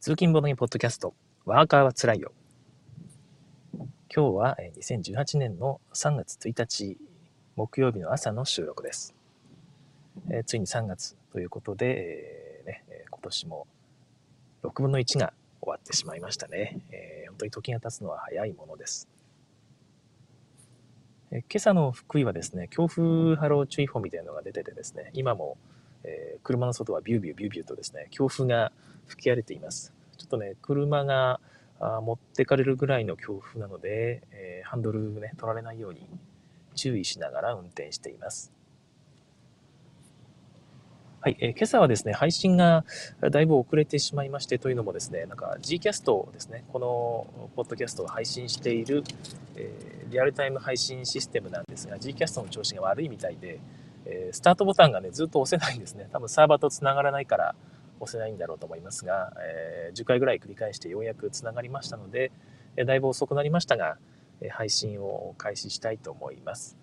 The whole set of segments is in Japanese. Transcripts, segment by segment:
通勤ボードゲポッドキャスト、ワーカーはつらいよ。今日は2018年の3月1日、木曜日の朝の収録です。えー、ついに3月ということで、えー、ね、今年も6分の1が終わってしまいましたね。えー、本当に時が経つのは早いものです。え今朝の福井はですね、強風波浪注意報みたいなのが出ててですね、今も、えー、車の外はビュービュービュービューとですね、強風が吹き荒れています。ちょっとね、車が持ってかれるぐらいの強風なので、えー、ハンドルね、取られないように注意しながら運転しています。はい、えー、今朝はですね、配信がだいぶ遅れてしまいまして、というのもですね、なんか Gcast ですね、このポッドキャストを配信している、えー、リアルタイム配信システムなんですが、Gcast の調子が悪いみたいで、えー、スタートボタンがね、ずっと押せないんですね。多分サーバーと繋がらないから、押せないんだろうと思いますが、えー、10回ぐらい繰り返してようやくつながりましたので、えだいぶ遅くなりましたが、え配信を開始したいと思います。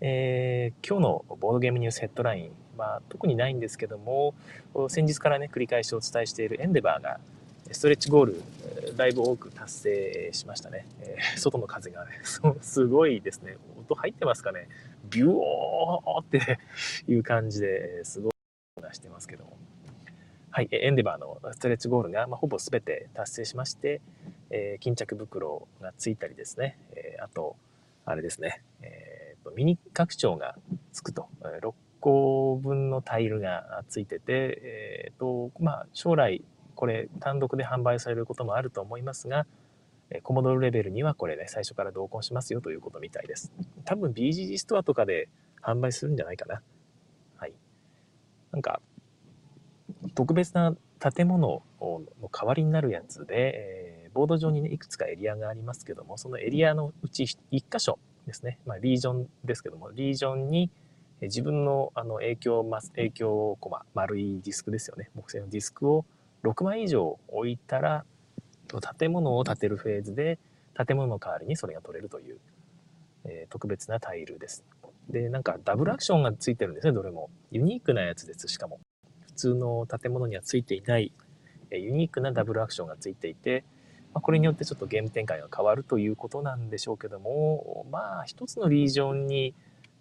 えー、今日のボードゲームニュースヘッドライン、まあ、特にないんですけども、先日からね、繰り返しお伝えしているエンデバーが、ストレッチゴール、だいぶ多く達成しましたね。えー、外の風がね、すごいですね。音入ってますかね？ビューオーっていう感じですごいなしてますけども。はい、エンデバーのストレッチゴールが、まあ、ほぼ全て達成しまして、えー、巾着袋がついたりですね、えー、あと、あれですね、えーと、ミニ拡張がつくと、6個分のタイルがついてて、えーとまあ、将来これ単独で販売されることもあると思いますが、コモドルレベルにはこれね、最初から同梱しますよということみたいです。多分 BGG ストアとかで販売するんじゃないかな。はい。なんか、特別な建物の代わりになるやつで、えー、ボード上にね、いくつかエリアがありますけども、そのエリアのうち1箇所ですね、まあ、リージョンですけども、リージョンに自分のあの影響、影響コマ、丸いディスクですよね、木製のディスクを6枚以上置いたら、建物を建てるフェーズで建物の代わりにそれが取れるという、えー、特別なタイルです。で、なんかダブルアクションがついてるんですね、どれも。ユニークなやつです、しかも。普通の建物にはついていない、えー、ユニークなダブルアクションがついていて、まあ、これによってちょっとゲーム展開が変わるということなんでしょうけども、まあ、一つのリージョンに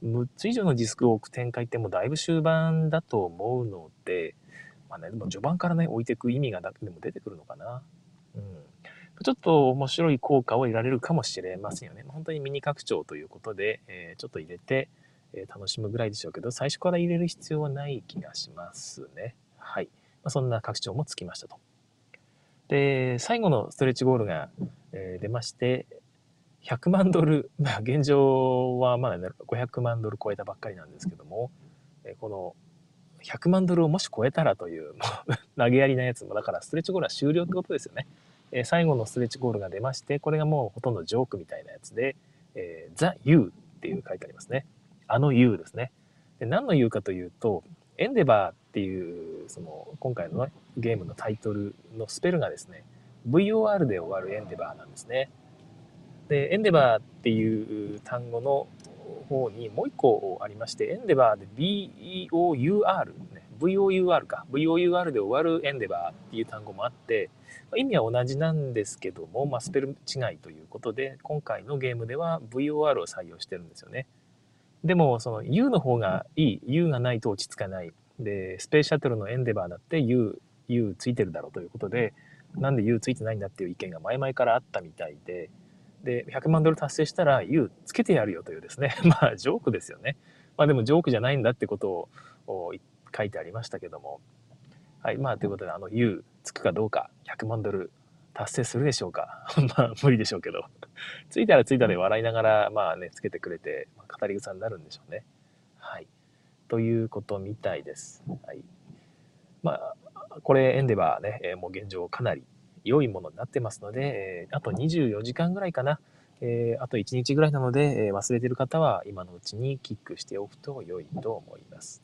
6つ以上のディスクを置く展開ってもうだいぶ終盤だと思うので、まあね、でも序盤からね、置いていく意味がでも出てくるのかな。うん。ちょっと面白い効果を得られるかもしれませんよね。本当にミニ拡張ということで、えー、ちょっと入れて、えー、楽しむぐらいでしょうけど、最初から入れる必要はない気がしますね。はい。まあ、そんな拡張もつきましたと。で、最後のストレッチゴールが、えー、出まして、100万ドル、まあ、現状はまだ、500万ドル超えたばっかりなんですけども、えこの100万ドルをもし超えたらという、もう 投げやりなやつも、だからストレッチゴールは終了ってことですよね。えー、最後のストレッチゴールが出まして、これがもうほとんどジョークみたいなやつで、えー、The You っていう書いてありますね。あの You ですね。で何の You かというと、エンデバーっていう、その、今回の、ね、ゲームのタイトルのスペルがですね、VOR で終わるエンデバーなんですね。で、エンデバーっていう単語の方にもう一個ありまして、エンデバーで BOUR、ね、VOUR か、VOUR で終わるエンデバーっていう単語もあって、意味は同じなんですけども、まあ、スペル違いということで、今回のゲームでは VOR を採用してるんですよね。でも、その U の方がいい。U がないと落ち着かない。で、スペースシャトルのエンデバーだって U、U ついてるだろうということで、なんで U ついてないんだっていう意見が前々からあったみたいで、で、100万ドル達成したら U つけてやるよというですね、まあ、ジョークですよね。まあでもジョークじゃないんだってことを書いてありましたけども。はい、まあということで、あの U つくかどうか、100万ドル達成するでしょうか。まあ無理でしょうけど。ついたらついたで笑いながら、まあね、つけてくれて、まあ、語り草になるんでしょうね。はい。ということみたいです。はい。まあ、これエンデバーね、えー、もう現状かなり良いものになってますので、えあと24時間ぐらいかな。えー、あと1日ぐらいなので、えー、忘れてる方は今のうちにキックしておくと良いと思います。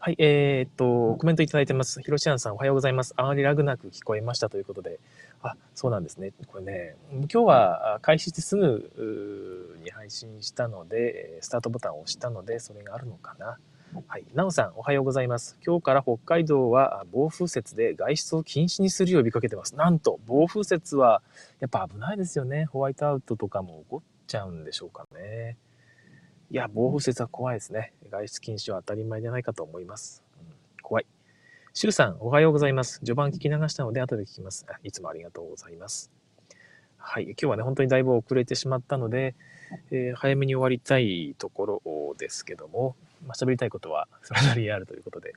はい、えー、っと、コメントいただいてます。ひろしあんさん、おはようございます。あまりラグなく聞こえましたということで。あ、そうなんですね。これね、今日は開始してすぐに配信したので、スタートボタンを押したので、それがあるのかな。はい、なおさん、おはようございます。今日から北海道は暴風雪で外出を禁止にするよう呼びかけてます。なんと、暴風雪はやっぱ危ないですよね。ホワイトアウトとかも起こっちゃうんでしょうかね。いや、暴風雪は怖いですね。外出禁止は当たり前じゃないかと思います。うん、怖い。シュウさん、おはようございます。序盤聞き流したので後で聞きます。いつもありがとうございます。はい、今日はね、本当にだいぶ遅れてしまったので、えー、早めに終わりたいところですけども、まあ、喋りたいことはそれなりにあるということで。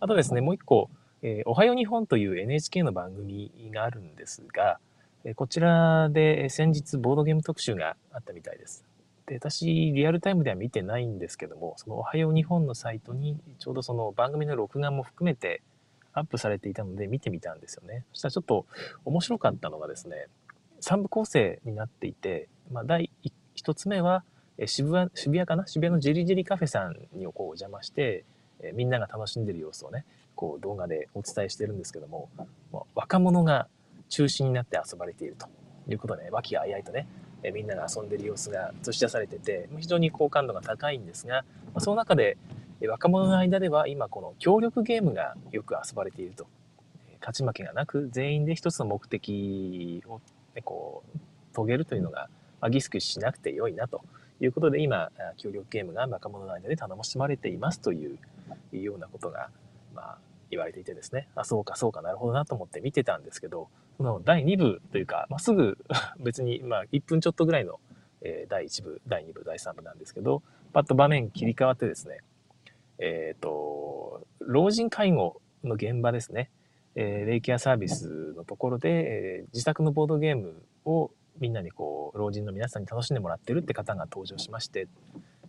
あとですね、もう一個、えー、おはよう日本という NHK の番組があるんですが、えこちらで先日ボードゲーム特集があったみたいです。で、私、リアルタイムでは見てないんですけども、そのおはよう日本のサイトに、ちょうどその番組の録画も含めてアップされていたので見てみたんですよね。そしたらちょっと面白かったのがですね、3部構成になっていて、まあ、第1つ目は、渋谷、渋谷かな？渋谷のジェリジェリカフェさんにこうお邪魔して、えみんなが楽しんでる様子をね、こう動画でお伝えしてるんですけども、も若者が中心になって遊ばれているということで、和気あいあいとね、えみんなが遊んでる様子が映し出されてて非常に好感度が高いんですが、まその中で若者の間では今この協力ゲームがよく遊ばれていると。勝ち負けがなく全員で一つの目的を、ね、こう遂げるというのが、まあ、ギスクしなくて良いなと。いうことで今協力ゲームが若者の間で楽しまれていますというようなことが、まあ、言われていてですね。あそうかそうかなるほどなと思って見てたんですけどその第2部というか、まあ、すぐ 別に、まあ、1分ちょっとぐらいの、えー、第1部、第2部、第3部なんですけど、パッと場面切り替わってですね、えっ、ー、と、老人介護の現場ですね、えー、レイケアサービスのところで、えー、自宅のボードゲームをみんなにこう、老人の皆さんに楽しんでもらってるって方が登場しまして、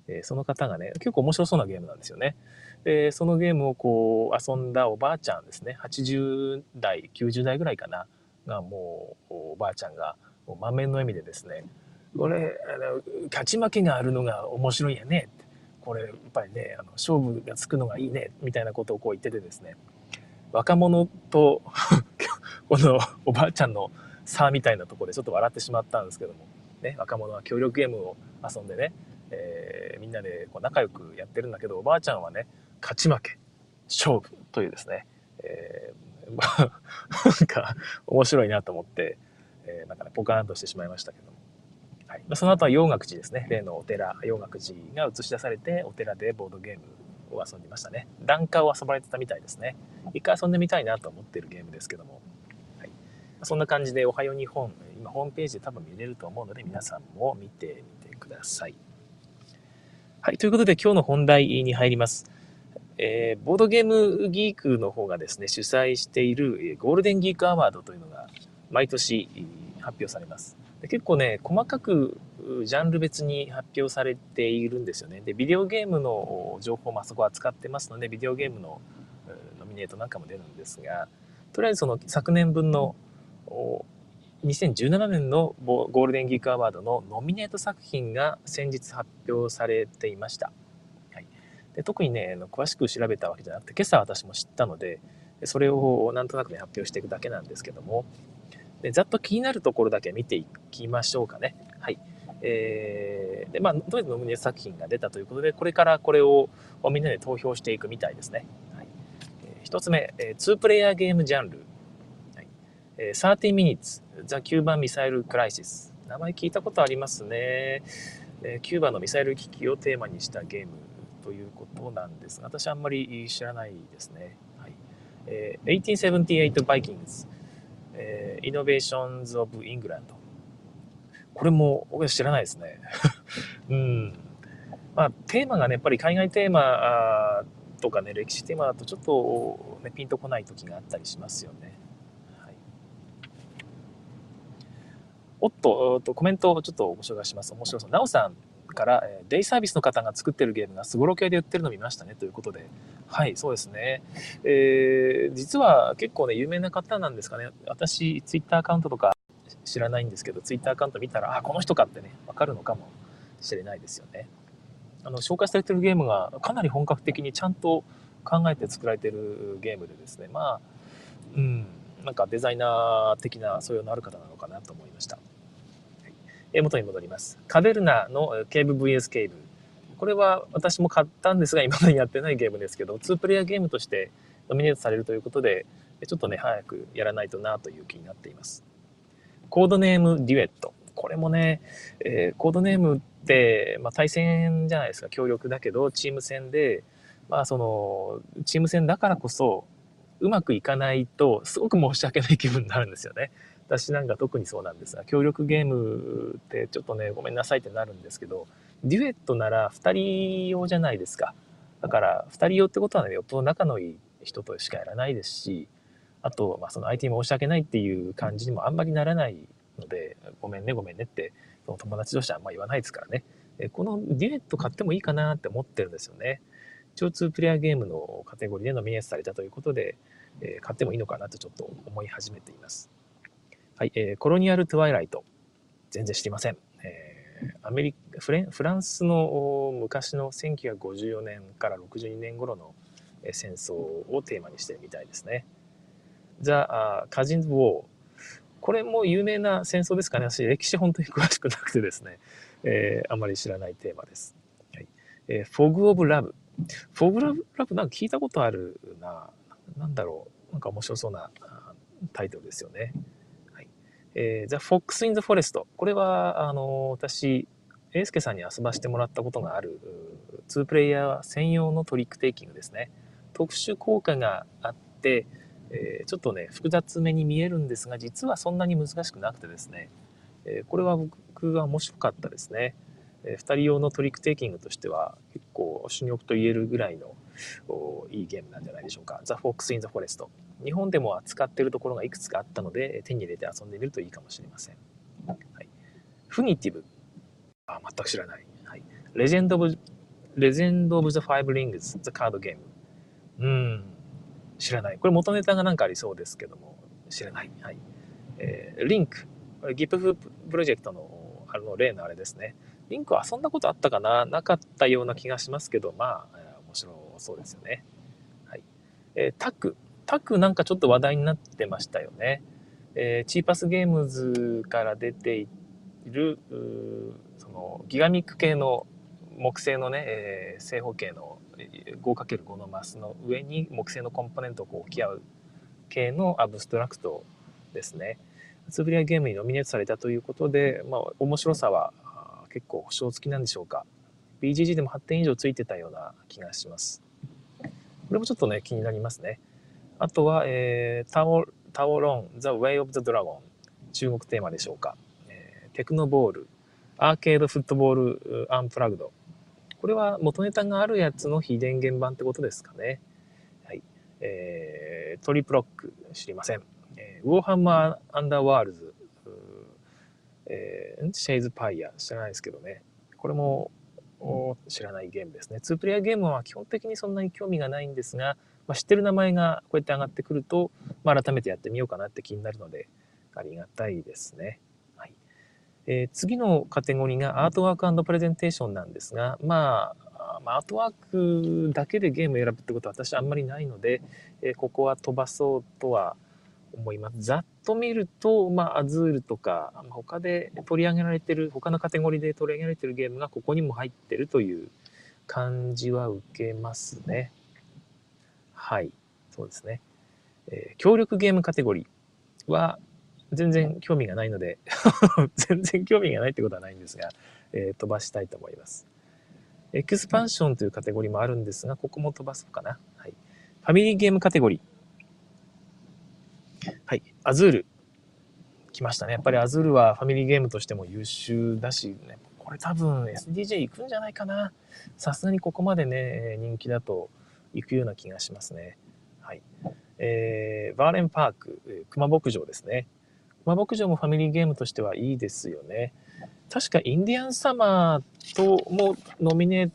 え、その方がね、結構面白そうなゲームなんですよね。で、そのゲームをこう、遊んだおばあちゃんですね、80代、90代ぐらいかな、がもうおばあちゃんが満面の笑みでですね。これあの勝ち負けがあるのが面白いやね。これやっぱりねあの勝負がつくのがいいね。みたいなことをこう言っててですね。若者と このおばあちゃんの差みたいなとこでちょっと笑ってしまったんですけども、ね、若者は協力ゲームを遊んでね、えー、みんなでこう仲良くやってるんだけどおばあちゃんはね勝ち負け勝負というですね、えー なんか面白いなと思って、えー、なんかね、ポカーンとしてしまいましたけども。はい、その後は洋楽寺ですね。例のお寺、洋楽寺が映し出されて、お寺でボードゲームを遊んでましたね。檀家を遊ばれてたみたいですね。一回遊んでみたいなと思ってるゲームですけども。そんな感じで、おはよう日本、今ホームページで多分見れると思うので、皆さんも見てみてください。はい、ということで今日の本題に入ります。えー、ボードゲームギークの方がですね、主催しているゴールデンギークアワードというのが毎年発表されます。で結構ね、細かくジャンル別に発表されているんですよね。で、ビデオゲームの情報もあそこは使ってますので、ビデオゲームのノミネートなんかも出るんですが、とりあえずその昨年分の2017年のゴールデンギークアワードのノミネート作品が先日発表されていました。はい。で特にね詳しく調べたわけじゃなくて今朝私も知ったのでそれをなんとなくね発表していくだけなんですけども。でざっと気になるところだけ見ていきましょうかね。はい。えー、でまあどういうノミネート作品が出たということでこれからこれをみんなで投票していくみたいですね、はい。えー、1つ目、えー、2プレイヤーゲームジャンル、えー、30 minutes ザ・キューバン・ミサイル・クライシス名前聞いたことありますね、えー、キューバのミサイル危機をテーマにしたゲームということなんですが、私あんまり知らないですね。はいえー、1878 Vikings、えー、 Invasions of England。これも僕は知らないですね。うん。まあ、テーマがね、やっぱり海外テーマとかね、歴史テーマだとちょっと、ね、ピンとこない時があったりしますよね。はい、おっと、とコメントをちょっとご紹介します。面白そう。なおさん、から、えデイサービスの方が作ってるゲームがすごろ系で売ってるの見ましたねということで、はい、そうですね。えー、実は結構ね、有名な方なんですかね。私、ツイッターアカウントとか知らないんですけど、ツイッターアカウント見たら、あ、この人かってね、わかるのかもしれないですよね。あの、紹介されてるゲームがかなり本格的にちゃんと考えて作られてるゲームでですね、まあ、うん、なんかデザイナー的な素養のある方なのかなと思いました。元に戻ります。カベルナの Cave VS Cave。これは私も買ったんですが、今までやってないゲームですけど、2プレイヤーゲームとしてノミネートされるということで、ちょっとね、早くやらないとなという気になっています。コードネームデュエット。これもね、えー、コードネームって、まあ、対戦じゃないですか、協力だけど、チーム戦で、まあ、その、チーム戦だからこそ、うまくいかないと、すごく申し訳ない気分になるんですよね。私なんか特にそうなんですが、協力ゲームってちょっとね、ごめんなさいってなるんですけど、デュエットなら2人用じゃないですか。だから、2人用ってことはね、よっぽど仲のいい人としかやらないですし、あと、まあ、その相手に申し訳ないっていう感じにもあんまりならないので、ごめんね、ごめんねって、その友達同士はあんま言わないですからね。このデュエット買ってもいいかなって思ってるんですよね。一応2プレイヤーゲームのカテゴリーでノミネートされたということで、え、買ってもいいのかなとちょっと思い始めています。はい、えー、コロニアル・トゥワイライト。全然知りません。えー、アメリカフレンフランスの昔の1954年から62年頃の戦争をテーマにしてみたいですね。ザ・カジンズ・ウォー。これも有名な戦争ですかね。私、歴史本当に詳しくなくてですね、えー、あまり知らないテーマです。はいえー、フォグ・オブ・ラブ。フォグ・ラブ、ラブなんか聞いたことあるな。なんだろう。なんか面白そうなタイトルですよね。えー、The Fox in the Forest。これは、あの、私、英介さんに遊ばしてもらったことがある、2プレイヤー専用のトリックテイキングですね。特殊効果があって、えー、ちょっとね、複雑めに見えるんですが、実はそんなに難しくなくてですね、えー、これは僕は面白かったですね。えー、2人用のトリックテイキングとしては結構主力と言えるぐらいのいいゲームなんじゃないでしょうか。The Fox in the Forest。日本でも扱っているところがいくつかあったので、手に入れて遊んでみるといいかもしれません。はい、フニティブ。あ、全く知らない。はい、レジェンド・オブ・レジェンド・オブ・ザ・ファイブ・リングズ・ザ・カードゲーム。うん、知らない。これ元ネタがなんかありそうですけども、知らない。はい。えー、リンク。これ GIPF プロジェクトのあの例のあれですね。リンクは遊んだことあったかな？なかったような気がしますけど、まあ、面白そうですよね。はい。えー、タック。タックなんかちょっと話題になってましたよね。えー、チーパスゲームズから出ている、そのギガミック系の木製のね、えー、正方形の 5×5 のマスの上に木製のコンポーネントをこう置き合う系のアブストラクトですね。ツーブリアゲームにノミネートされたということで、まあ、面白さは結構保証付きなんでしょうか。BGG でも8点以上ついてたような気がします。これもちょっとね、気になりますね。あとは、えー、タオタオロン、The Way of the Dragon。中国テーマでしょうか。えー、テクノボール、アーケードフットボールアンプラグド。これは元ネタがあるやつの非電源版ってことですかね。はい。えー、 Triplock、知りません。えー、 Warhammer Underworlds、えー、 Shadespire、知らないですけどね。これも知らないゲームですね。2プレイヤーゲームは基本的にそんなに興味がないんですが、まあ、知ってる名前がこうやって上がってくると、まあ、改めてやってみようかなって気になるので、ありがたいですね。はいえー、次のカテゴリーがアートワークプレゼンテーションなんですが、まあ、アートワークだけでゲームを選ぶってことは私あんまりないので、えー、ここは飛ばそうとは思います。ざっと見ると、まあ、アズールとか、ま、他で取り上げられてる、他のカテゴリーで取り上げられてるゲームがここにも入ってるという感じは受けますね。はい。そうですね。えー、協力ゲームカテゴリーは全然興味がないので 全然興味がないってことはないんですが、えー、飛ばしたいと思います。エクスパンションというカテゴリーもあるんですが、ここも飛ばそうかな。はい。ファミリーゲームカテゴリー。はい。アズール。来ましたね。やっぱりアズールはファミリーゲームとしても優秀だし、ね、これ多分 SDJ 行くんじゃないかな。さすがにここまでね、人気だと行くような気がしますね。はい。えー、バーレンパーク、熊牧場ですね。熊牧場もファミリーゲームとしてはいいですよね。確かインディアンサマーともノミネー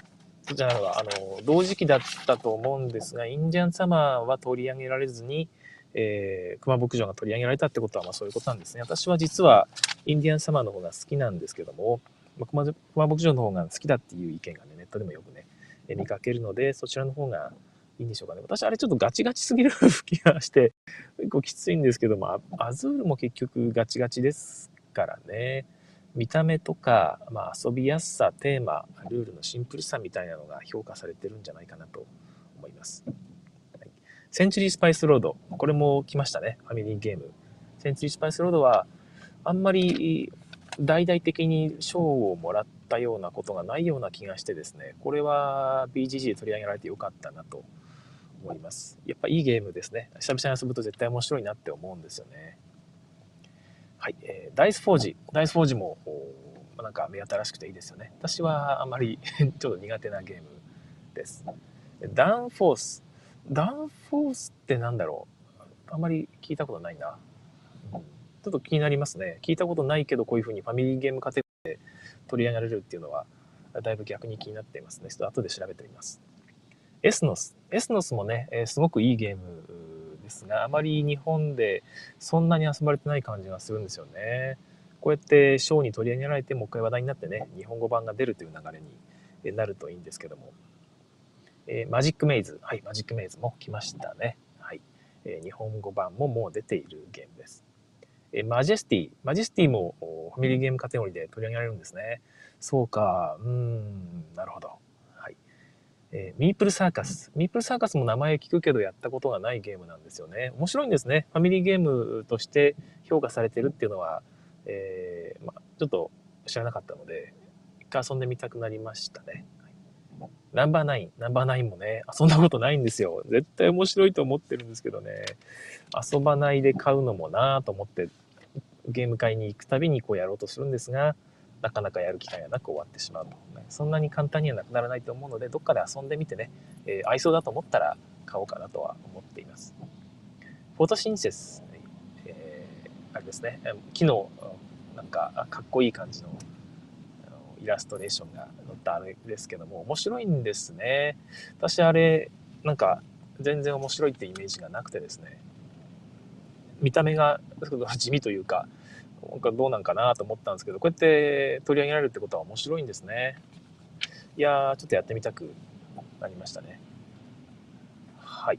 トじゃないわ、あの、同時期だったと思うんですが、インディアンサマーは取り上げられずに、えー、熊牧場が取り上げられたってことは、まあそういうことなんですね。私は実はインディアンサマーの方が好きなんですけども、まあ、熊熊牧場の方が好きだっていう意見がね、ネットでもよくね、見かけるので、そちらの方がいいんでしょうかね。私、あれちょっとガチガチすぎる気がして、結構きついんですけども、アズールも結局ガチガチですからね。見た目とか、まあ、遊びやすさ、テーマ、ルールのシンプルさみたいなのが評価されてるんじゃないかなと思います。はい、センチュリースパイスロード。これも来ましたね。ファミリーゲーム。センチュリースパイスロードは、あんまり大々的に賞をもらったようなことがないような気がしてですね、これは BGG で取り上げられてよかったなと思います。やっぱいいゲームですね。久々に遊ぶと絶対面白いなって思うんですよね。はい、えー、ダイスフォージ。ダイスフォージも、なんか目新しくていいですよね。私はあまり ちょっと苦手なゲームです。ダウンフォース。ダウンフォースってなんだろうあんまり聞いたことないな。ちょっと気になりますね。聞いたことないけど、こういうふうにファミリーゲームカテゴリーで取り上げられるっていうのは、だいぶ逆に気になっていますね。ちょっと後で調べてみます。エスノス。エスノスもね、え、すごくいいゲームですが、あまり日本でそんなに遊ばれてない感じがするんですよね。こうやってショーに取り上げられて、もう一回話題になってね、日本語版が出るという流れになるといいんですけども。えー、マジックメイズ。はい、マジックメイズも来ましたね。はい。えー、日本語版ももう出ているゲームです。えー、マジェスティ。マジェスティもファミリーゲームカテゴリーで取り上げられるんですね。そうか、うーん、なるほど。えー、ミープルサーカス。ミープルサーカスも名前聞くけどやったことがないゲームなんですよね。面白いんですね。ファミリーゲームとして評価されてるっていうのは、えー、ま、ちょっと知らなかったので、一回遊んでみたくなりましたね。ナンバーナイン。ナンバーナインもね、遊んだことないんですよ。絶対面白いと思ってるんですけどね、遊ばないで買うのもなぁと思って、ゲーム会に行くたびにこうやろうとするんですが、なかなかやる機会がなく終わってしまうと、ね、そんなに簡単にはなくならないと思うのでどっかで遊んでみてね、えー、合いそうだと思ったら買おうかなとは思っています。フォトシンセス、えー、あれですね。木のなんかかっこいい感じのイラストレーションが載ったあれですけども面白いんですね。私あれなんか全然面白いってイメージがなくてですね。見た目が地味というかなんかどうなんかなと思ったんですけど、こうやって取り上げられるってことは面白いんですね。いやー、ちょっとやってみたくなりましたね。はい。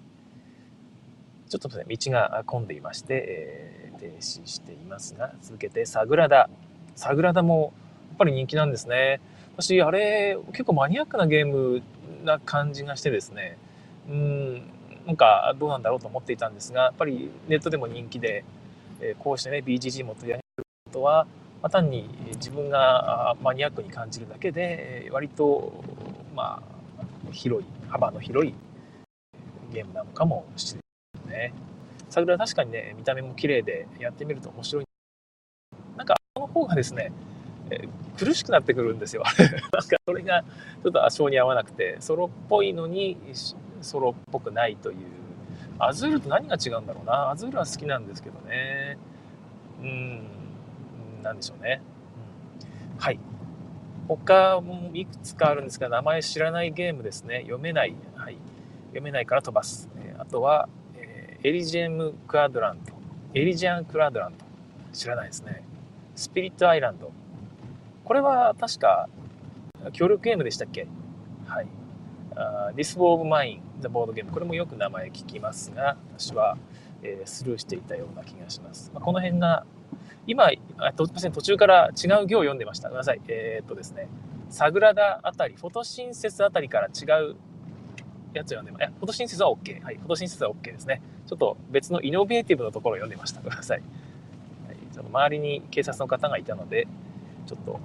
ちょっとね、道が混んでいまして、えー、停止していますが、続けて、サグラダ。サグラダもやっぱり人気なんですね。私、あれ、結構マニアックなゲームな感じがしてですね、うん、なんかどうなんだろうと思っていたんですが、やっぱりネットでも人気で、えこうしてね、BGG も取り上げことは、まあ、単に自分がマニアックに感じるだけで割とまあ広い幅の広いゲームなのかもしれないね。サグラ確かにね見た目も綺麗でやってみると面白い。なんかこの方がですね、え苦しくなってくるんですよ。なんかそれがちょっと性に合わなくてソロっぽいのにソロっぽくないという。アズールと何が違うんだろうな。アズールは好きなんですけどね。うん。なんでしょうね。うん、はい。他もいくつかあるんですが、名前知らないゲームですね。読めない。はい。読めないから飛ばす。えあとは、え、エリジェム・クアドラント。エリジャン・クラドラント。知らないですね。スピリット・アイランド。これは確か、協力ゲームでしたっけ？はい。uh, This War of Mine, The Board Game。これもよく名前聞きますが、私は、えー、スルーしていたような気がします。まあ、この辺が今、途中から違う行を読んでました。ごめんなさい。えー、っとですね、サグラダあたり、フォトシンセスあたりから違うやつを読んでました。フォトシンセスは OK。はい、フォトシンセスは OK ですね。ちょっと別のイノベーティブのところを読んでました。ごめんなさい。はい、ちょっと周りに警察の方がいたので、ちょっと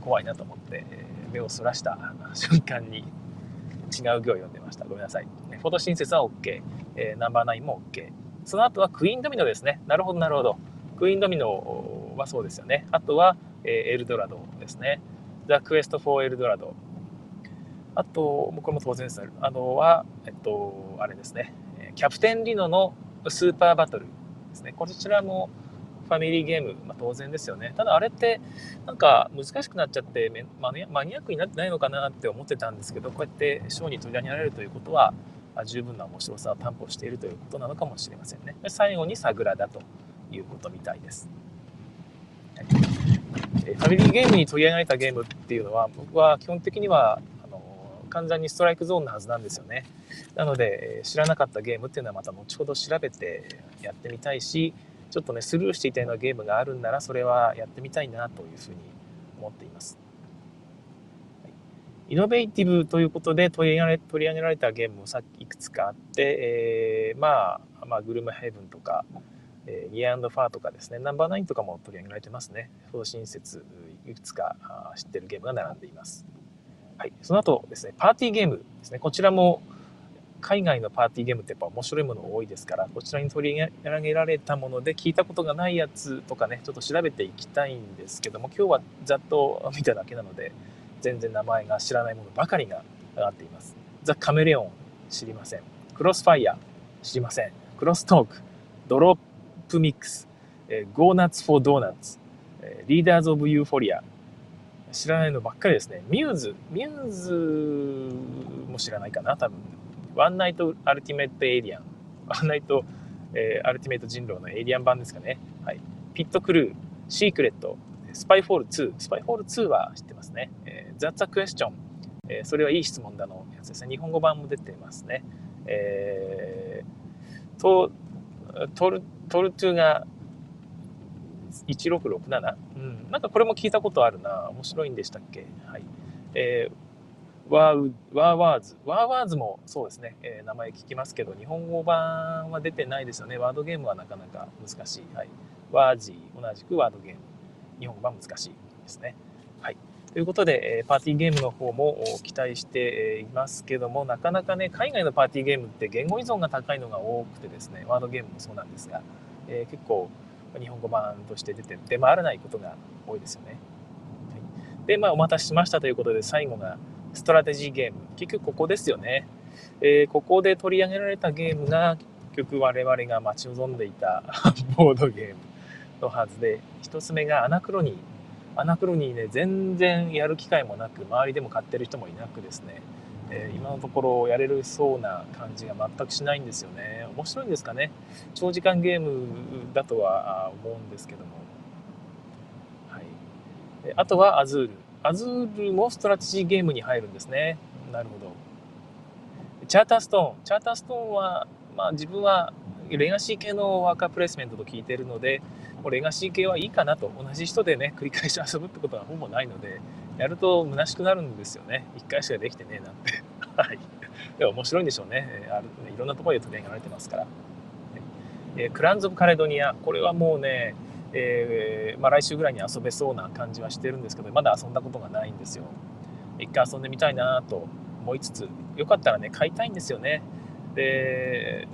怖いなと思って、目をそらした瞬間に違う行を読んでました。ごめんなさい。 Photosynthesis は OK。えー、ナンバーナインも OK。その後はクイーンドミノですね。なるほど、なるほど。クイーンドミノはそうですよね。あとは、え、エルドラドですね。 The Quest for El Dorado。あと、これも当然です。あのは、えっと、あれですね。キャプテン・リノのスーパーバトルですね。こちらもファミリーゲーム、まあ、当然ですよね。ただあれって、なんか難しくなっちゃって、マニマニアックになってないのかなって思ってたんですけど、こうやってショーに取り上げられるということは、十分な面白さを担保しているということなのかもしれませんね。最後にサグラダということみたいです。はい、ファミリーゲームに取り上げられたゲームっていうのは僕は基本的にはあの完全にストライクゾーンのはずなんですよね。なので、知らなかったゲームっていうのはまた後ほど調べてやってみたいし、ちょっとね、スルーしていたようなゲームがあるんなら、それはやってみたいなというふうに思っています。イノベーティブということで取り上げられ取り上げられたゲームもさっきいくつかあって、えー、まあ、まあ、グルムヘブンとか、えー、ニアファーとかですね、ナンバーナインとかも取り上げられてますね。送信説、いくつか知ってるゲームが並んでいます。はい。その後ですね、パーティーゲームですね。こちらも海外のパーティーゲームってやっぱ面白いもの多いですから、こちらに取り上げられたもので聞いたことがないやつとかね、ちょっと調べていきたいんですけども、今日はざっと見ただけなので、全然名前が知らないものばかりが上がっています。 The Chameleon、知りません。 Crossfire、知りません。 Crosstalk、 DropMix、えー、 Go Nuts for Donuts、えー、 Leaders of Euphoria、知らないのばっかりですね。ミューズ、ミューズも知らないかな、多分。 One Night Ultimate Alien。ワンナイト、えー、アルティメット人狼のエイリアン版ですかね。はい。Pit Crew、 Secrets、スパイフォール2。スパイフォール2は知ってますね。えー、That's a question。えー、それはいい質問だのやつですね。日本語版も出てますね。えー、トトルトルトゥーガ1667、うん、なんかこれも聞いたことあるな。面白いんでしたっけ？はい。えー、ワーワーワーズ。ワーワーズもそうですね、えー、名前聞きますけど、日本語版は出てないですよね。ワードゲームはなかなか難しい。はい。ワージー、同じくワードゲーム。日本語版難しいですね。はい。ということで、えパーティーゲームの方も期待していますけども、なかなかね、海外のパーティーゲームって言語依存が高いのが多くてですね、ワードゲームもそうなんですが、え、結構日本語版として出て出回らないことが多いですよね。はい、で、まあ、お待たせしましたということで、最後がストラテジーゲーム。結局ここですよね。えー、ここで取り上げられたゲームが、結局我々が待ち望んでいた ボードゲームのはずで、1つ目がアナクロニー。アナクロニーね、全然やる機会もなく、周りでも買ってる人もいなくですね、えー、今のところやれるそうな感じが全くしないんですよね。面白いんですかね？長時間ゲームだとは思うんですけども。はい。あとはアズール。アズールもストラテジーゲームに入るんですね。なるほど。チャーターストーン。チャーターストーンは、まあ自分はレガシー系のワーカープレイスメントと聞いているので、もうレガシー系はいいかなと。同じ人でね、繰り返し遊ぶってことはほぼないので、やると虚しくなるんですよね。一回しかできてねえなんて。はい。でも面白いんでしょうね。えあるいろんなところで取り上げられてますから。えー、クランズ・オブ・カレドニア。これはもうね、えー、まあ、来週ぐらいに遊べそうな感じはしてるんですけど、まだ遊んだことがないんですよ。一回遊んでみたいなと思いつつ、よかったらね、買いたいんですよね。で、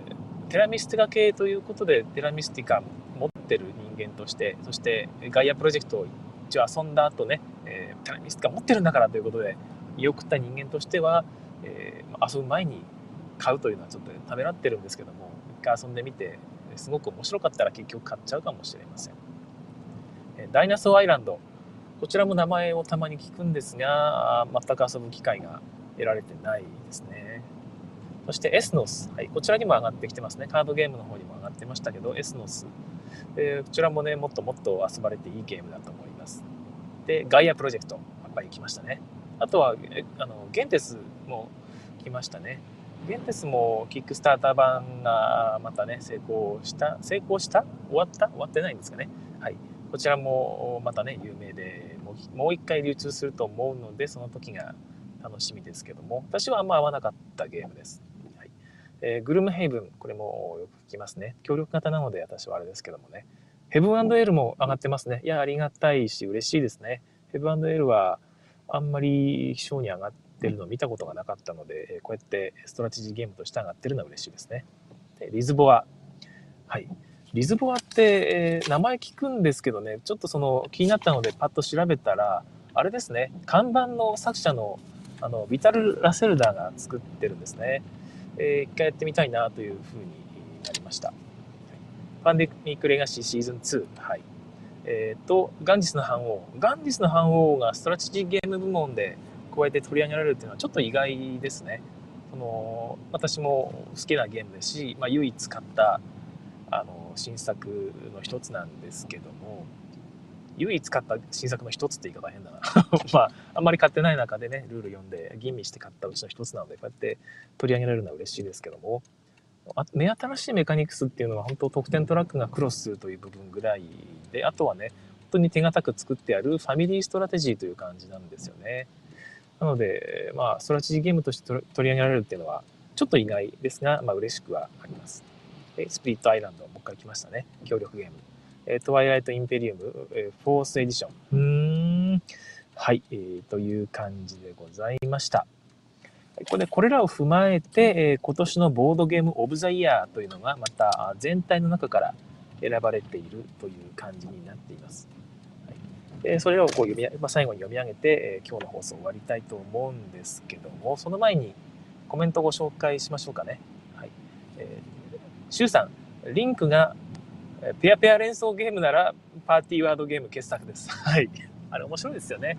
テラミスティカ系ということで、テラミスティカ持ってる人間として、そしてガイアプロジェクトを一応遊んだ後ね、えー、テラミスティカ持ってるんだからということで、見送った人間としては、えー、遊ぶ前に買うというのはちょっとためらってるんですけども、一回遊んでみて、すごく面白かったら結局買っちゃうかもしれません。ダイナソーアイランド。こちらも名前をたまに聞くんですが、全く遊ぶ機会が得られてないですね。そしてエスノス。はい、こちらにも上がってきてますね。カードゲームの方にも上がってましたけど、エスノス。えー、こちらもね、もっともっと遊ばれていいゲームだと思います。で、ガイアプロジェクト。やっぱり来ましたね。あとは、あの、ゲンテスも来ましたね。ゲンテスもキックスターター版がまたね、成功した、成功した？終わった？終わってないんですかね。はい。こちらもまたね、有名で、もう一回流通すると思うので、その時が楽しみですけども、私はあんま合わなかったゲームです。えー、グルムヘイブン、これもよく聞きますね。協力型なので私はあれですけどもね。ヘブンエルも上がってますね。いや、ありがたいし、嬉しいですね。ヘブンエルは、あんまり賞に上がってるのを見たことがなかったので、こうやってストラテジーゲームとして上がってるのは嬉しいですね。でリズボア。はい。リズボアって、えー、名前聞くんですけどね、ちょっとその気になったのでパッと調べたら、あれですね、看板の作者のあのビタル・ラセルダーが作ってるんですね。えー、一回やってみたいなというふうになりました。パンデミック・レガシーシーズン2。はい。えっ、ー、と、ガンジスの反王。ガンジスの反王がストラテジーゲーム部門でこうやって取り上げられるっていうのはちょっと意外ですね。その私も好きなゲームですし、まあ、唯一買ったあの新作の一つなんですけども唯一買った新作の一つって言い方変だな。まあ、あんまり買ってない中でね、ルール読んで吟味して買ったうちの一つなので、こうやって取り上げられるのは嬉しいですけども、あ目新しいメカニクスっていうのは本当得点トラックがクロスするという部分ぐらいで、あとはね、本当に手堅く作ってあるファミリーストラテジーという感じなんですよね。なので、まあ、ストラテジーゲームとして取り上げられるっていうのは、ちょっと意外ですが、まあ、嬉しくはあります。スプリットアイランド、もう一回来ましたね。協力ゲーム。えトワイライト・インペリウム、えフォースエディション。うーん。はい、えー、という感じでございました。これこれらを踏まえて、えー、今年のボードゲームオブザイヤーというのがまた全体の中から選ばれているという感じになっています。はい、それをこう読み、まあ、最後に読み上げて、えー、今日の放送終わりたいと思うんですけども、その前にコメントをご紹介しましょうかね。はい。えー、シュウさん、リンクがペアペア連想ゲームならパーティーワードゲーム傑作です。はい。あれ面白いですよね。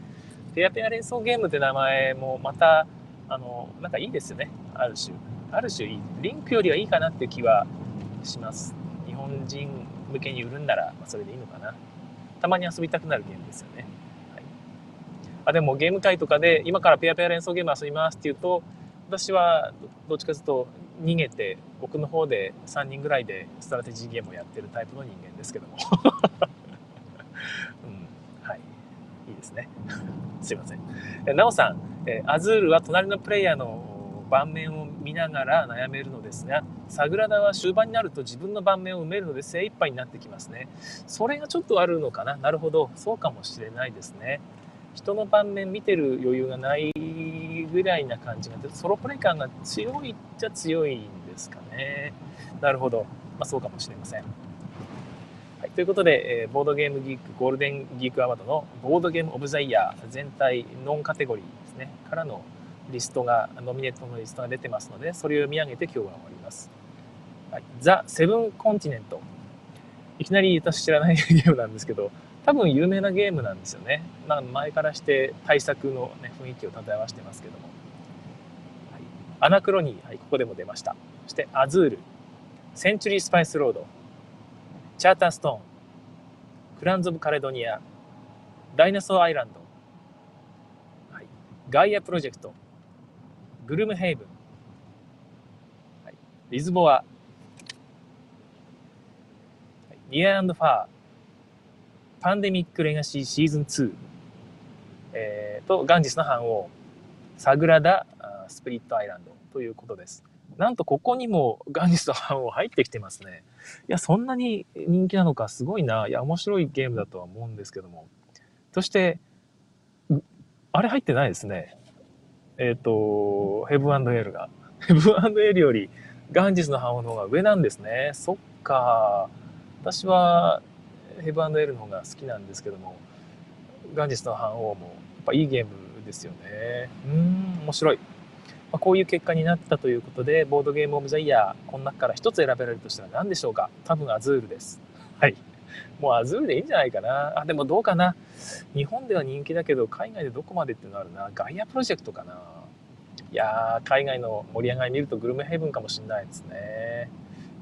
ペアペア連想ゲームって名前もまた、あの、なんかいいですよね。ある種。ある種いい。リンクよりはいいかなっていう気はします。日本人向けに売るんなら、まそれでいいのかな。たまに遊びたくなるゲームですよね。はい、あでもゲーム会とかで今からペアペア連想ゲーム遊びますっていうと、私はどっちかというと逃げて僕の方で3人ぐらいでストラテジーゲームをやってるタイプの人間ですけども、うん、はいいいですね。すいません。なおさんアズールは隣のプレイヤーの盤面を見ながら悩めるのですがサグラダは終盤になると自分の盤面を埋めるので精一杯になってきますね。それがちょっとあるのかな。なるほど。そうかもしれないですね。人の盤面見てる余裕がないぐらいな感じがソロプレイ感が強いっちゃ強いんですかね。なるほど。まあ、そうかもしれません。はい、ということで、えー、ボードゲームギークゴールデンギークアワードのボードゲームオブザイヤー全体ノンカテゴリーですねからのリストがノミネートのリストが出てますのでそれを読み上げて今日は終わります。はい、ザ・セブン・コンティネントいきなり私知らないゲームなんですけど多分有名なゲームなんですよね。まあ、前からして対策の、ね、雰囲気を漂わしてますけども。はい、アナクロニー、はい、ここでも出ました。そしてアズール、センチュリースパイスロード、チャーターストーン、クランズ・オブ・カレドニア、ダイナソー・アイランド、はい、ガイア・プロジェクト、グルム・ヘイブン、はい、リズボア、はい、ニアンド・ファー、パンデミック・レガシーシーズン2、えー、と、ガンジスの反応、サグラダ・スプリット・アイランドということです。なんとここにもガンジスの反応入ってきてますね。いや、そんなに人気なのかすごいな。いや、面白いゲームだとは思うんですけども。そして、あれ入ってないですね。えっ、ー、と、ヘブンエールが。ヘブンエールよりガンジスの反応の方が上なんですね。そっか。私はヘブンエルの方が好きなんですけども、ガンジスの反王もやっぱいいゲームですよね。うん、面白い。まあ、こういう結果になったということで、ボードゲームオブザイヤー、この中から一つ選べられるとしたら何でしょうか？多分アズールです。はい。もうアズールでいいんじゃないかな。あ、でもどうかな？日本では人気だけど、海外でどこまでっていうのあるな？ガイアプロジェクトかな。いやー、海外の盛り上がり見るとグルメヘブンかもしれないですね。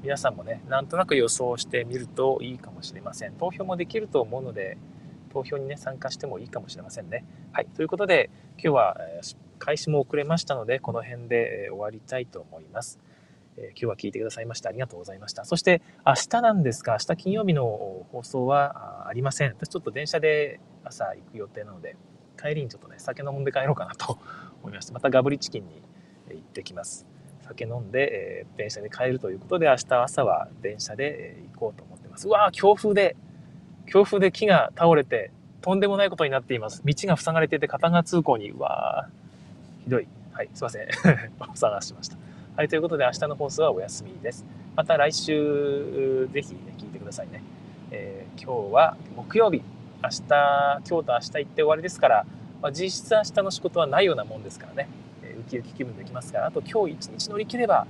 皆さんもね、なんとなく予想してみるといいかもしれません。投票もできると思うので、投票にね、参加してもいいかもしれませんね。はい。ということで、今日は、え開始も遅れましたので、この辺で、終わりたいと思います。え今日は聞いてくださいましてありがとうございました。そして明日なんですが、明日金曜日の放送はありません。私ちょっと電車で朝行く予定なので、帰りにちょっとね、酒飲んで帰ろうかなと思いました。またガブリチキンに行ってきます。酒飲んで、えー、電車で帰るということで、明日朝は電車で、え、行こうと思ってます。うわー強風で、強風で木が倒れて、とんでもないことになっています。道が塞がれていて片側通行に、うわーひどい。はい、すいません。お探しました。はい、ということで明日の放送はお休みです。また来週、ぜひ、ね、聞いてくださいね。えー、今日は木曜日。明日、今日と明日行って終わりですから、まあ、実質明日の仕事はないようなもんですからね。ウキウキ気分できますから、あと今日一日乗り切れば、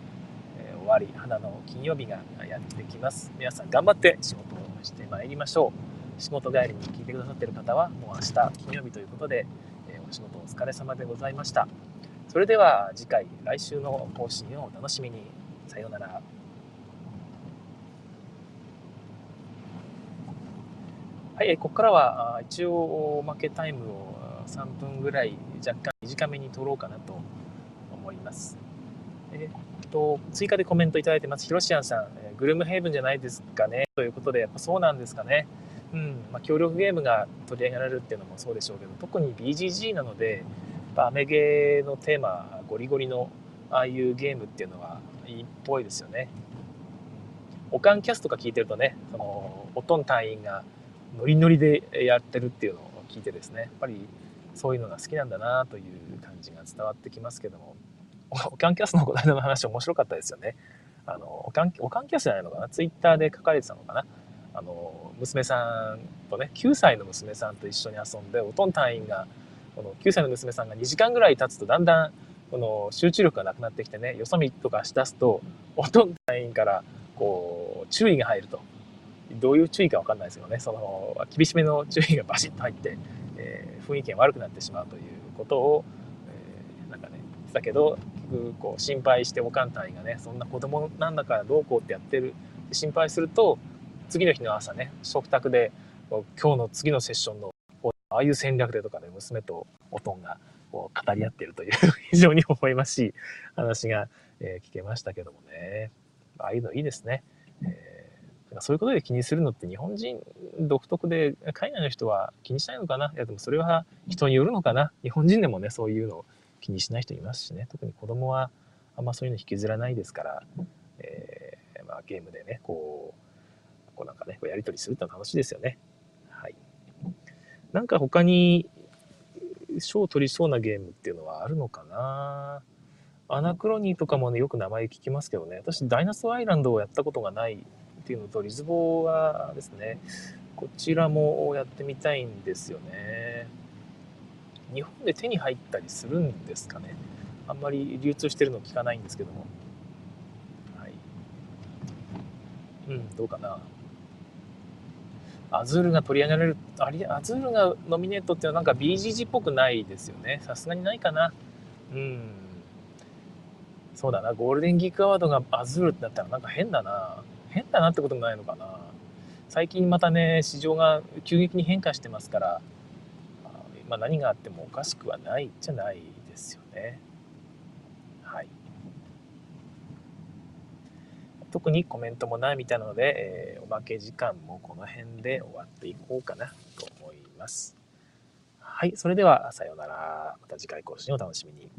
えー、終わり、花の金曜日がやってきます。皆さん頑張って仕事をしてまいりましょう。仕事帰りに聞いてくださっている方は、もう明日金曜日ということで、えー、お仕事お疲れ様でございました。それでは次回、来週の更新をお楽しみに。さようなら。はい、ここからは一応おまけタイムを3分ぐらい若干短めに取ろうかなとます。えっと、追加でコメントいただいてます。ヒロシアンさん、グルームヘイブンじゃないですかねということで、やっぱそうなんですかね。うん、まあ、協力ゲームが取り上げられるっていうのもそうでしょうけど、特に BGG なので、アメゲーのテーマ、ゴリゴリのああいうゲームっていうのはいいっぽいですよね。オカンキャスとか聞いてるとね、その、オトン隊員がノリノリでやってるっていうのを聞いてですね、やっぱりそういうのが好きなんだなという感じが伝わってきますけども、オカンキャスのこの間の話面白かったですよね。あの、オカンオカンキャスじゃないのかな？ツイッターで書かれてたのかな？あの、娘さんとね、9歳の娘さんと一緒に遊んで、おとん隊員が、この9歳の娘さんが2時間ぐらい経つとだんだんこの集中力がなくなってきてね、よそ見とかしだすと、おとん隊員からこう、注意が入ると。どういう注意かわかんないですけどね、その、厳しめの注意がバシッと入って、えー、雰囲気が悪くなってしまうということを、だけど、結局、こう、心配しておかん隊がね、そんな子供なんだからどうこうってやってる、心配すると、次の日の朝ね、食卓で、今日の次のセッションの、ああいう戦略でとかで、ね、娘とおとんがこう語り合ってるという 非常に微笑ましい話が、聞けましたけどもね。ああいうのいいですね。そういうことで気にするのって日本人独特で、海外の人は気にしないのかな？いやでもそれは人によるのかな？日本人でもね、そういうのを気にしない人いますしね。特に子供はあんまそういうの引きずらないですから、えー、まあ、ゲームでね、こう、こうなんかね、こうやり取りするってのは楽しいですよね。はい。なんか他に賞を取りそうなゲームっていうのはあるのかな？アナクロニーとかもね、よく名前聞きますけどね、私、ダイナソーアイランドをやったことがないっていうのと、リズボーはですね、こちらもやってみたいんですよね。日本で手に入ったりするんですかね。あんまり流通してるの聞かないんですけども。はい。うん、どうかな。アズールが取り上げられる、ありアズールがノミネートっていうのはなんか BGG っぽくないですよね。さすがにないかな。うん。そうだな、ゴールデンギークアワードがアズールってなったらなんか変だな。変だなってこともないのかな。最近またね、市場が急激に変化してますから、まあ、何があってもおかしくはないじゃないですよね。はい。特にコメントもないみたいなので、えー、おまけ時間もこの辺で終わっていこうかなと思います。はい、それではさようなら。また次回更新をお楽しみに。